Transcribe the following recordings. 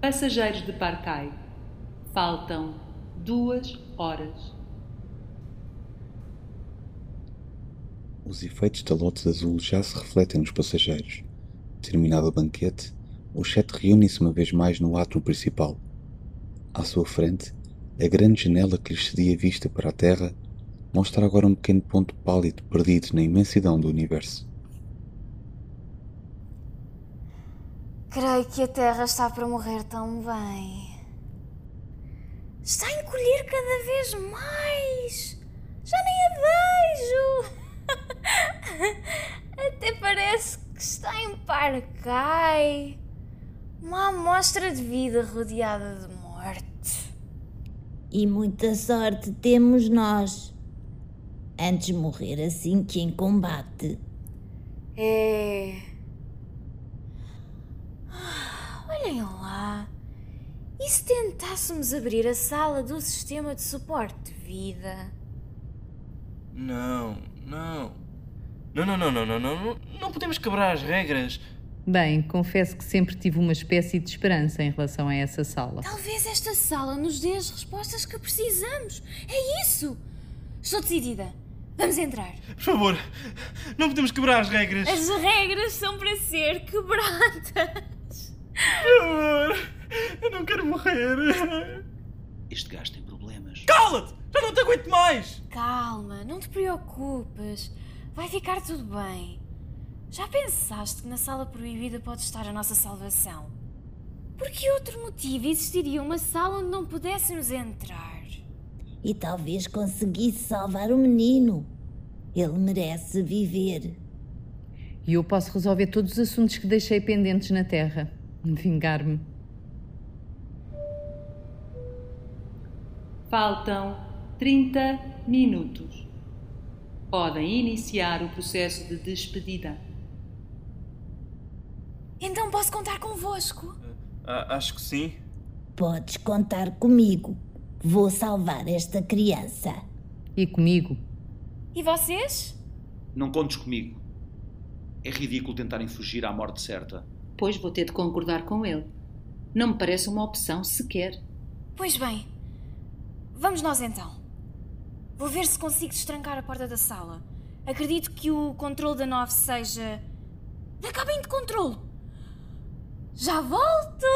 Passageiros de Parcai. Faltam duas horas. Os efeitos da Lotus Azul já se refletem nos passageiros. Terminado o banquete, os sete reúnem-se uma vez mais no átrio principal. À sua frente, a grande janela que lhes cedia vista para a Terra mostra agora um pequeno ponto pálido perdido na imensidão do universo. Creio que a Terra está para morrer tão bem. Está a encolher cada vez mais. Já nem a vejo. Até parece que está em Parcai. Uma amostra de vida rodeada de morte. E muita sorte temos nós. Antes morrer assim que em combate. É. Ah, Olhem lá. E se tentássemos abrir a sala do sistema de suporte de vida? Não, não. Não, não, não, não, não, não, não. Não podemos quebrar as regras. Bem, confesso que sempre tive uma espécie de esperança em relação a essa sala. Talvez esta sala nos dê as respostas que precisamos. É isso! Estou decidida. Vamos entrar. Por favor, não podemos quebrar as regras. As regras são para ser quebradas. Por favor, eu não quero morrer. Este gajo tem problemas. Cala-te! Já não te aguento mais! Calma, não te preocupes. Vai ficar tudo bem. Já pensaste que na sala proibida pode estar a nossa salvação? Por que outro motivo existiria uma sala onde não pudéssemos entrar? E talvez conseguisse salvar o menino. Ele merece viver. E eu posso resolver todos os assuntos que deixei pendentes na Terra. Vingar-me. Faltam 30 minutos. Podem iniciar o processo de despedida. Então posso contar convosco? Ah, acho que sim. Podes contar comigo. Vou salvar esta criança. E comigo. E vocês? Não contes comigo. É ridículo tentarem fugir à morte certa. Pois vou ter de concordar com ele. Não me parece uma opção sequer. Pois bem, vamos nós então. Vou ver se consigo destrancar a porta da sala. Acredito que o controle da 9 seja. da cabine de controle. Já volto!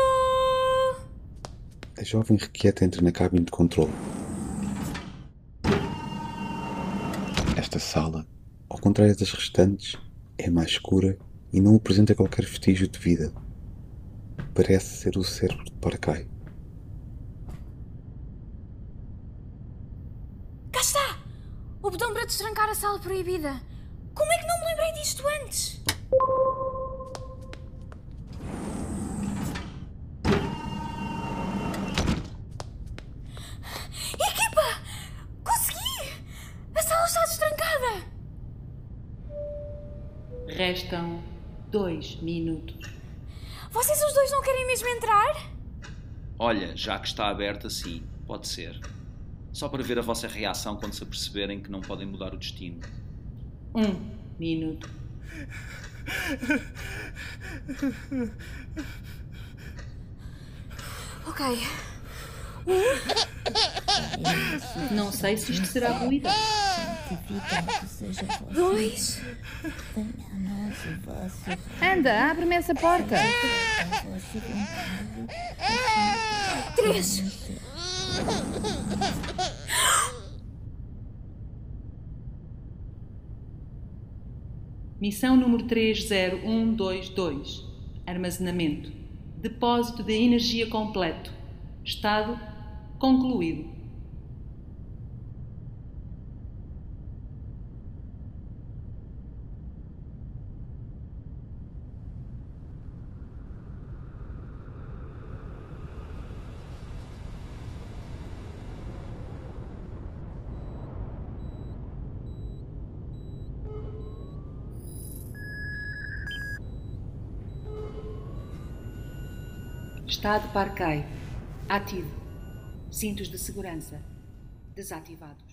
A jovem requieta entra na cabine de controle. Esta sala, ao contrário das restantes, é mais escura e não apresenta qualquer vestígio de vida. Parece ser o cérebro de Parcai. Cá está! O botão para destrancar a sala proibida. Como é que não me lembrei disto antes? Equipa! Consegui! A sala está destrancada! Restam dois minutos. Vocês os dois não querem mesmo entrar? Olha, já que está aberta, sim, pode ser. Só para ver a vossa reação quando se aperceberem que não podem mudar o destino. Um minuto. Ok. Não sei se isto será vosso Dois. Anda, abre-me essa porta. Três. Missão número 30122. Armazenamento. Depósito de energia completo. Estado concluído. Estado Parcai. Ativo. Cintos de segurança. Desativados.